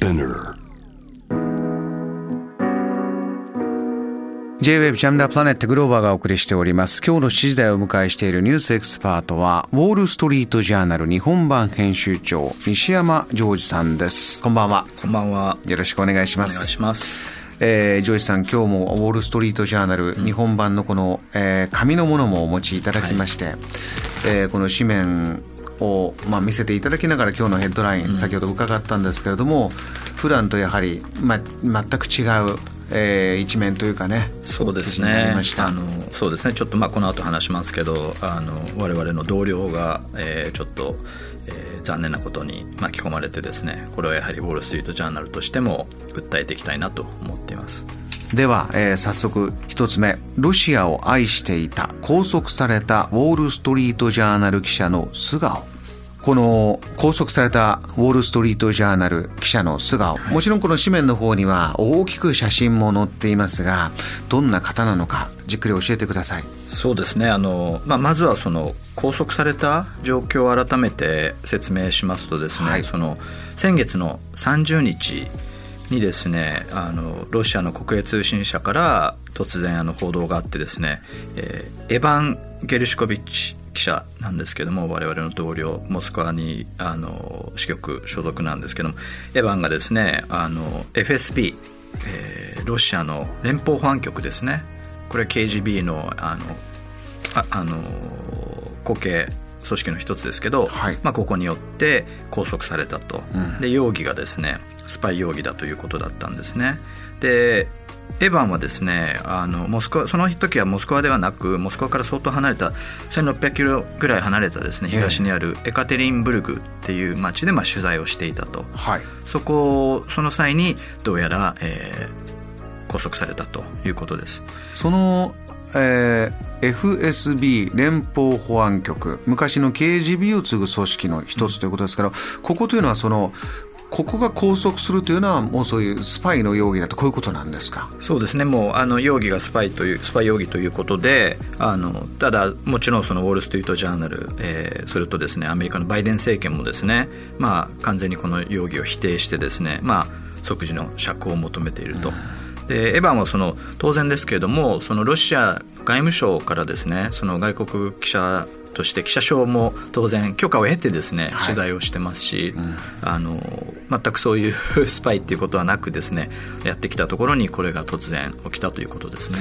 Spinner J-Wave ジャムダープラネットグローバーがお送りしております。今日の7時台をお迎えしているニュースエキスパートは、ウォールストリートジャーナル日本版編集長、西山ジョージさんです。こんばんは。こんばんは。よろしくお願いしお願います。します。えージョージさん、今日もウォールストリートジャーナル日本版のこの、えー紙のものもお持ちいただきまして、えーこの紙面を、まあ、見せていただきながら今日のヘッドライン、先ほど伺ったんですけれども普段とやはり、まあ、全く違う、えー一面というかねそうですね。あのそうですね。ちょっとまあこの後話しますけどあの我々の同僚が、えーちょっと、えー残念なことに巻き込まれてですねこれはやはりウォール・ストリート・ジャーナルとしても訴えていきたいなと思っています。では、えー早速一つ目。ロシアを愛していた拘束されたウォール・ストリート・ジャーナル記者の素顔この拘束されたウォール・ストリート・ジャーナル記者の素顔、もちろんこの紙面の方には大きく写真も載っていますがどんな方なのかじっくり教えてください。そうですね。あの、まあ、まずはその拘束された状況を改めて説明しますとですね、はい。その先月の30日にですねあのロシアの国営通信社から突然あの報道があってですね、えーエバン・ゲルシコビッチ記者なんですけども我々の同僚モスクワにあの支局所属なんですけどもエバンがですねあの FSB、えーロシアの連邦保安局ですね。これ KGB のあのああの国系組織の一つですけど、はい。まあ、ここによって拘束されたと、うん。で容疑がですねスパイ容疑だということだったんですね。でエヴァンはですねあのモスクワその時はモスクワではなくモスクワから相当離れた1600キロぐらい離れたですねええ。東にあるエカテリンブルグっていう町でまあ取材をしていたと。はい。そこをその際にどうやら、えー拘束されたということです。その、えー FSB 連邦保安局昔の KGB を継ぐ組織の一つということですから、ここというのはそのここが拘束するというのはもうそういうスパイの容疑だとこういうことなんですか？そうですねもうあの容疑がスパイというスパイ容疑ということであのただもちろんそのウォール・ストリート・ジャーナル、えーそれとですねアメリカのバイデン政権もですね、まあ、完全にこの容疑を否定してですね、まあ、即時の釈放を求めていると。でエヴァンはその当然ですけれどもそのロシア外務省からですねその外国記者として記者証も当然許可を得てですね、はい。取材をしてますし、あの全くそういう スパイっていうことはなくですねやってきたところにこれが突然起きたということですね。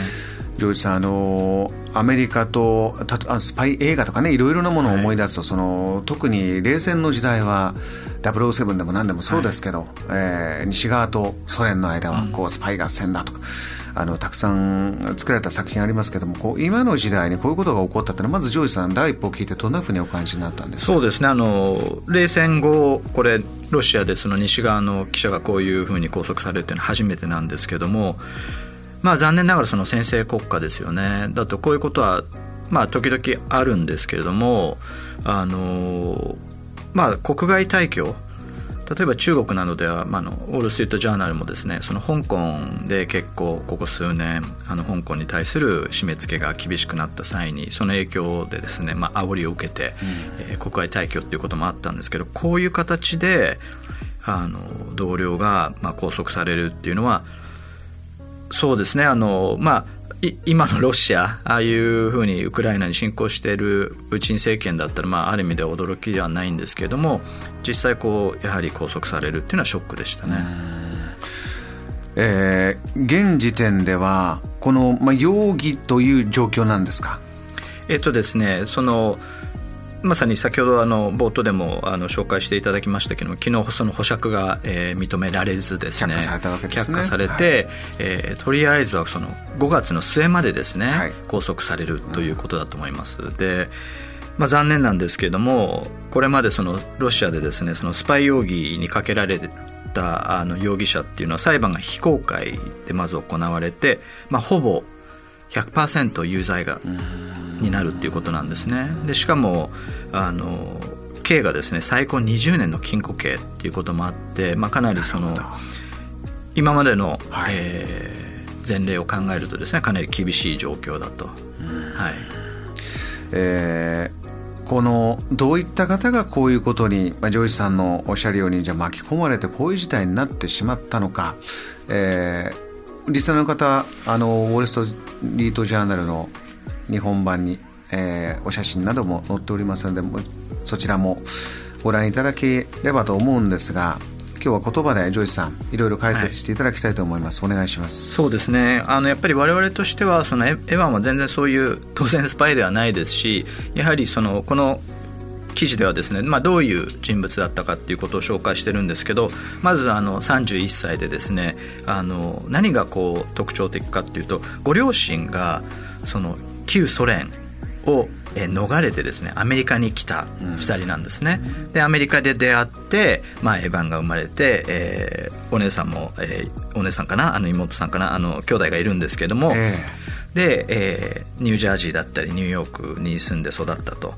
ジョージさんあのアメリカとたあスパイ映画とかねいろいろなものを思い出すと、その特に冷戦の時代は007でも何でもそうですけど、えー西側とソ連の間はこうスパイ合戦だとか、あのたくさん作られた作品ありますけどもこう今の時代にこういうことが起こったってのはまずジョージさん第一歩を聞いてどんなふうにお感じになったんですか？そうですね。あの冷戦後これロシアでその西側の記者がこういうふうに拘束されるというのは初めてなんですけどもまあ残念ながらその先制国家ですよね。だとこういうことはまあ時々あるんですけれどもあのまあ国外退去例えば中国などでは、まあ、あのウォール・ストリート・ジャーナルもですねその香港で結構ここ数年あの香港に対する締め付けが厳しくなった際にその影響でですね、まあ煽りを受けて、えー国外退去っていうこともあったんですけどこういう形であの同僚が、まあ、拘束されるっていうのはそうですねあの、まあい今のロシアああいうふうにウクライナに侵攻しているプーチン政権だったら、まあ、ある意味では驚きではないんですけれども実際こうやはり拘束されるっていうのはショックでしたね。えー現時点ではこの、まあ、容疑という状況なんですか？えっとですねそのまさに先ほどあの冒頭でもあの紹介していただきましたけども昨日その保釈が、えー認められずですね。却下されたわけですね。却下されて、えーとりあえずはその5月の末までですね、はい。拘束されるということだと思います。でまあ、残念なんですけれどもこれまでそのロシアでですねそのスパイ容疑にかけられたあの容疑者っていうのは裁判が非公開でまず行われて、まあ、ほぼ100%有罪がになるっていうことなんですね。でしかもあの刑がですね最高20年の禁錮刑っていうこともあって、まあ、かなりその今までの、はい。えー前例を考えるとですねかなり厳しい状況だと。はい。えーこのどういった方がこういうことに、まあ、ジョージさんのおっしゃるようにじゃ巻き込まれてこういう事態になってしまったのか、えー、リスナーの方あのウォール・ストリート・ジャーナルの日本版に、えー、お写真なども載っておりますのでそちらもご覧いただければと思うんですが今日は言葉でジョージさんいろいろ解説していただきたいと思います、はい、お願いします。そうですね。あのやっぱり我々としてはそのエヴァンは全然そういう当然スパイではないですしやはりそのこの記事ではですね、まあ、どういう人物だったかっていうことを紹介してるんですけどまずあの31歳でですねあの何がこう特徴的かっていうとご両親がその旧ソ連をえ逃れてですねアメリカに来た2人なんですね、うん、でアメリカで出会って、まあ、エヴァンが生まれて、えー、お姉さんも、えー、お姉さんかなあの妹さんかなあの兄弟がいるんですけども、えー、で、えー、ニュージャージーだったりニューヨークに住んで育ったと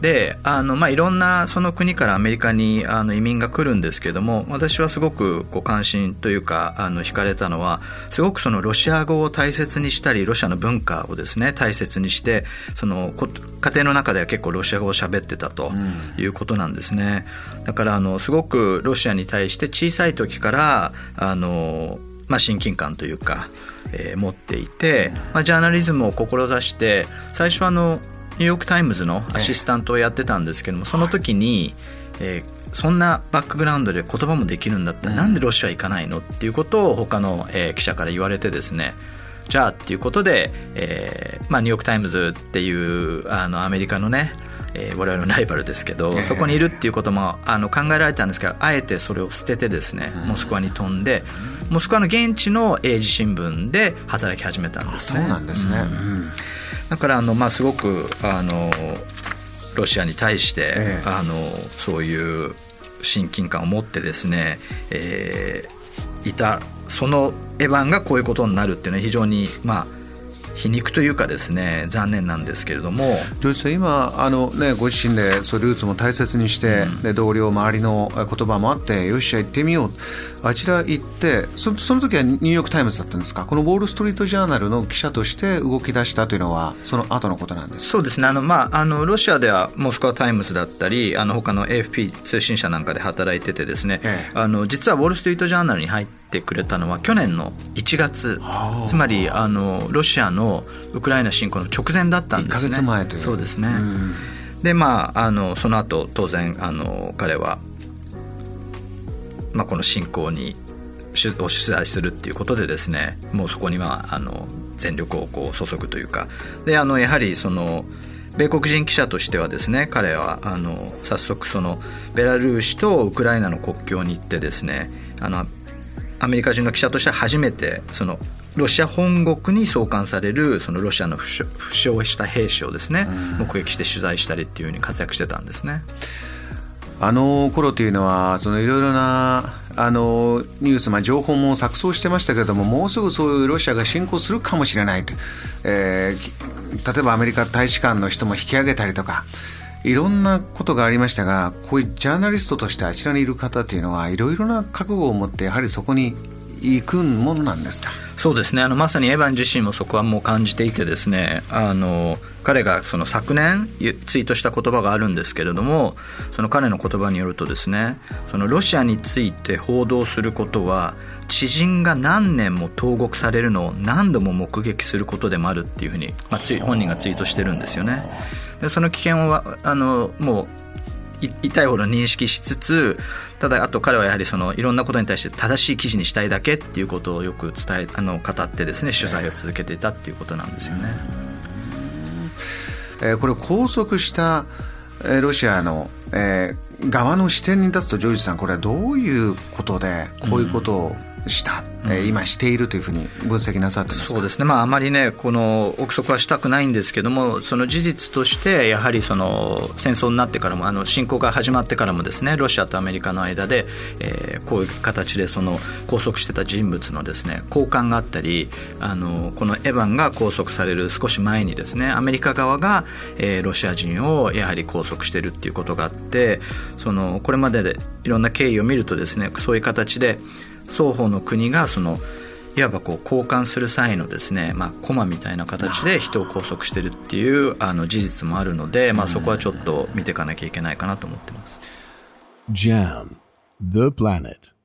であの、まあ、いろんなその国からアメリカにあの移民が来るんですけども私はすごくこう関心というかあの惹かれたのはすごくそのロシア語を大切にしたりロシアの文化をですね大切にしてその家庭の中では結構ロシア語を喋ってたということなんですね。だからあのすごくロシアに対して小さい時からあの、まあ、親近感というか、えー、持っていて、まあ、ジャーナリズムを志して最初あのニューヨーク・タイムズのアシスタントをやってたんですけども、その時に、えー、そんなバックグラウンドで言葉もできるんだったら、なんでロシア行かないのっていうことを他の、えー、記者から言われてですねじゃあっていうことで、えーまあ、ニューヨーク・タイムズっていうあのアメリカのねえー、我々のライバルですけど、そこにいるっていうこともあの考えられたんですけどあえてそれを捨ててですねモスクワに飛んでモスクワの現地の英字新聞で働き始めたんですね。そうなんですね、うんだからあの、まあ、すごくあのロシアに対して、ええ、あのそういう親近感を持ってですね、えー、いたそのエヴァンがこういうことになるっていうのは非常にまあ皮肉というかですね残念なんですけれども。ジョージさん今あの、ね、ご自身でそうルーツも大切にして、うん、で同僚周りの言葉もあってよっしゃ行ってみよう。あちら行ってそその時はニューヨーク・タイムズだったんですか？このウォール・ストリート・ジャーナルの記者として動き出したというのはその後のことなんですそうですね。あの、まあ、あのロシアではモスクワ・タイムズだったりあの他の AFP 通信社なんかで働いててですね、ええ、あの実はウォール・ストリート・ジャーナルに入っててくれたのは去年の1月。つまりあのロシアのウクライナ侵攻の直前だったんですね。前という。そうですね、でまああのその後当然あの彼は、まあ、この侵攻に取取材するっていうことでですねもうそこにはあの全力をこう注ぐというか。であのやはりその米国人記者としてはですね彼はあの早速そのベラルーシとウクライナの国境に行ってですねあのアメリカ人の記者としては初めてそのロシア本国に送還されるそのロシアの負傷した兵士をですね、目撃して取材したりっていうふうに活躍してたんですね。あの頃というのはそのいろいろなあのニュース、まあ、情報も錯綜してましたけれどももうすぐそういうロシアが侵攻するかもしれないと、えー、例えばアメリカ大使館の人も引き上げたりとかいろんなことがありましたがこういうジャーナリストとしてあちらにいる方というのはいろいろな覚悟を持ってやはりそこに行くものなんですか？そうですねあのまさにエヴァン自身もそこはもう感じていてですねあの彼がその昨年ツイートした言葉があるんですけれどもその彼の言葉によるとですねそのロシアについて報道することは知人が何年も投獄されるのを何度も目撃することでもあるっていうふうに、まあ、本人がツイートしてるんですよね。でその危険はあのもう痛いほど認識しつつただあと彼はやはりそのいろんなことに対して正しい記事にしたいだけっていうことをよく伝えあの語ってですね取材を続けていたっていうことなんですよね。えー、これ拘束したロシアの、えー、側の視点に立つとジョージさんこれはどういうことでこういうことをした、うん、今しているというふうに分析なさってそうですね、まあ、あまりねこの憶測はしたくないんですけどもその事実としてやはりその戦争になってからもあの侵攻が始まってからもですねロシアとアメリカの間で、えー、こういう形でその拘束してた人物のですね交換があったりあのこのエヴァンが拘束される少し前にですねアメリカ側が、えー、ロシア人をやはり拘束しているっていうことがあってそのこれまででいろんな経緯を見るとですねそういう形で双方の国がそのいわばこう交換する際のですね、まあ、コマみたいな形で人を拘束してるっていうあの事実もあるので、まあ、そこはちょっと見ていかなきゃいけないかなと思ってます。JAM The Planet